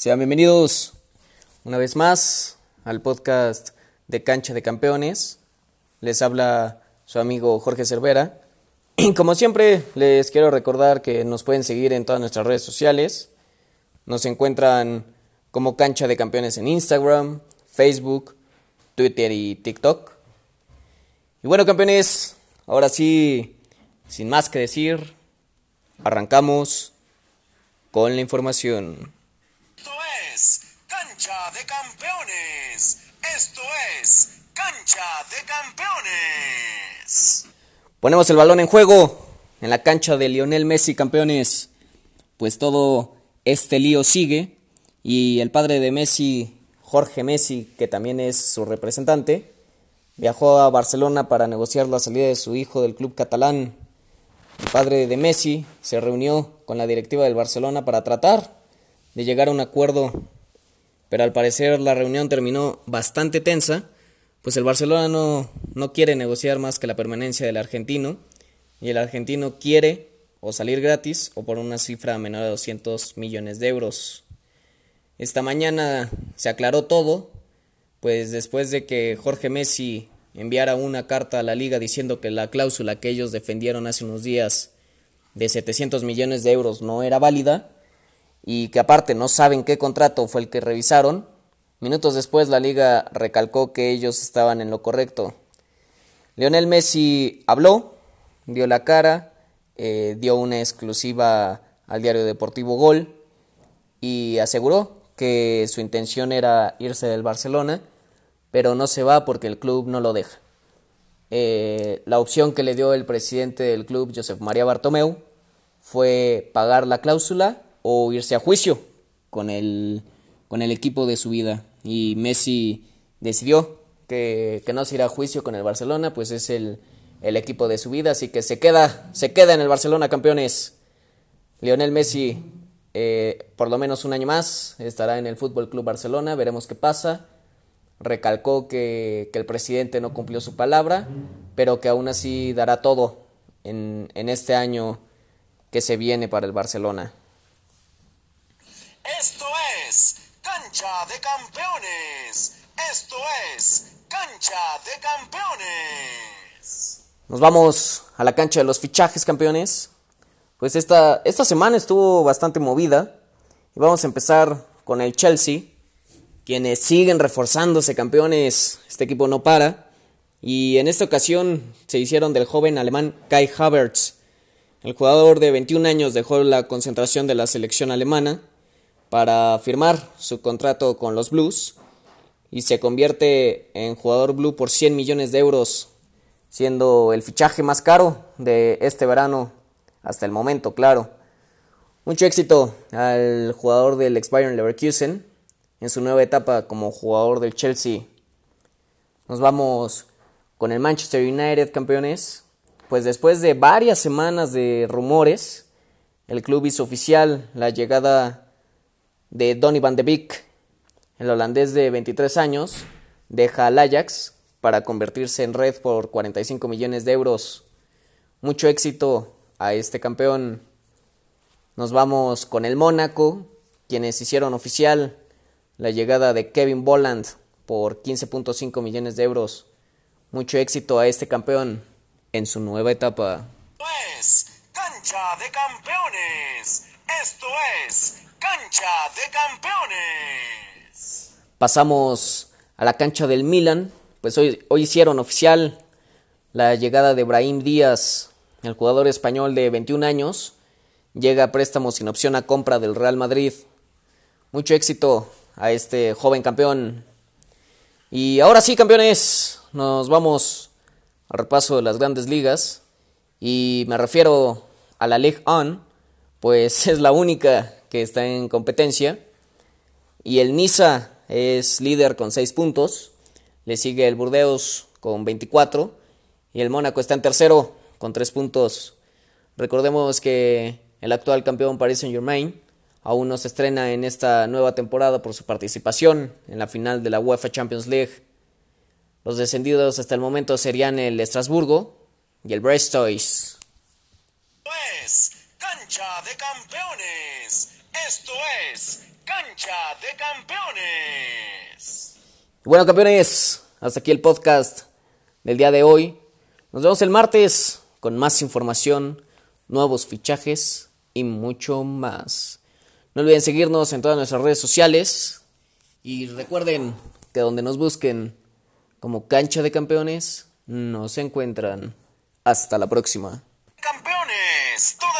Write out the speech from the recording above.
Sean bienvenidos una vez más al podcast de Cancha de Campeones. Les habla su amigo Jorge Cervera. Y como siempre, les quiero recordar que nos pueden seguir en todas nuestras redes sociales. Nos encuentran como Cancha de Campeones en Instagram, Facebook, Twitter y TikTok. Y bueno, campeones, ahora sí, sin más que decir, arrancamos con la información. De Campeones. Esto es Cancha de Campeones. Ponemos el balón en juego en la cancha de Lionel Messi, campeones. Pues todo este lío sigue y el padre de Messi, Jorge Messi, que también es su representante, viajó a Barcelona para negociar la salida de su hijo del club catalán. El padre de Messi se reunió con la directiva del Barcelona para tratar de llegar a un acuerdo, pero al parecer la reunión terminó bastante tensa, pues el Barcelona no, no quiere negociar más que la permanencia del argentino, y el argentino quiere o salir gratis o por una cifra menor a 200 millones de euros. Esta mañana se aclaró todo, pues después de que Jorge Messi enviara una carta a la liga diciendo que la cláusula que ellos defendieron hace unos días de 700 millones de euros no era válida y que aparte no saben qué contrato fue el que revisaron, minutos después la liga recalcó que ellos estaban en lo correcto. Lionel Messi habló, dio la cara, eh, dio una exclusiva al diario deportivo Gol y aseguró que su intención era irse del Barcelona, pero no se va porque el club no lo deja. Eh, la opción que le dio el presidente del club, Josep María Bartomeu, fue pagar la cláusula o irse a juicio con el, con el equipo de su vida. Y Messi decidió que, que no se irá a juicio con el Barcelona, pues es el, el equipo de su vida, así que se queda, se queda en el Barcelona, campeones. Lionel Messi, eh, por lo menos un año más, estará en el Fútbol Club Barcelona, veremos qué pasa. Recalcó que, que, el presidente no cumplió su palabra, pero que aún así dará todo en, en este año que se viene para el Barcelona. Esto es Cancha de Campeones. Esto es Cancha de Campeones. Nos vamos a la cancha de los fichajes, campeones. Pues esta, esta semana estuvo bastante movida. Y vamos a empezar con el Chelsea, quienes siguen reforzándose, campeones. Este equipo no para. Y en esta ocasión se hicieron del joven alemán Kai Havertz. El jugador de 21 años dejó la concentración de la selección alemana para firmar su contrato con los Blues y se convierte en jugador blue por 100 millones de euros, siendo el fichaje más caro de este verano hasta el momento, claro. Mucho éxito al jugador del ex Bayern Leverkusen en su nueva etapa como jugador del Chelsea. Nos vamos con el Manchester United, campeones. Pues después de varias semanas de rumores, el club hizo oficial la llegada de Donny van de Beek, el holandés de 23 años, deja al Ajax para convertirse en red por 45 millones de euros. Mucho éxito a este campeón. Nos vamos con el Mónaco, quienes hicieron oficial la llegada de Kevin Bolland por 15.5 millones de euros. Mucho éxito a este campeón en su nueva etapa. Pues, cancha de campeones. Esto es Cancha de Campeones. Pasamos a la cancha del Milan. Pues hoy, hoy hicieron oficial la llegada de Brahim Díaz, el jugador español de 21 años. Llega a préstamo sin opción a compra del Real Madrid. Mucho éxito a este joven campeón. Y ahora sí, campeones, nos vamos al repaso de las grandes ligas. Y me refiero a la Ligue 1, pues es la única que está en competencia. Y el Niza es líder con 6 puntos. Le sigue el Burdeos con 24. Y el Mónaco está en tercero con 3 puntos. Recordemos que el actual campeón Paris Saint Germain aún no se estrena en esta nueva temporada por su participación en la final de la UEFA Champions League. Los descendidos hasta el momento serían el Estrasburgo y el Brestois. Es cancha de campeones. Esto es cancha de campeones. Bueno, campeones, hasta aquí el podcast del día de hoy. Nos vemos el martes con más información, nuevos fichajes y mucho más. No olviden seguirnos en todas nuestras redes sociales y recuerden que donde nos busquen como cancha de campeones, nos encuentran. Hasta la próxima. Campeones, toda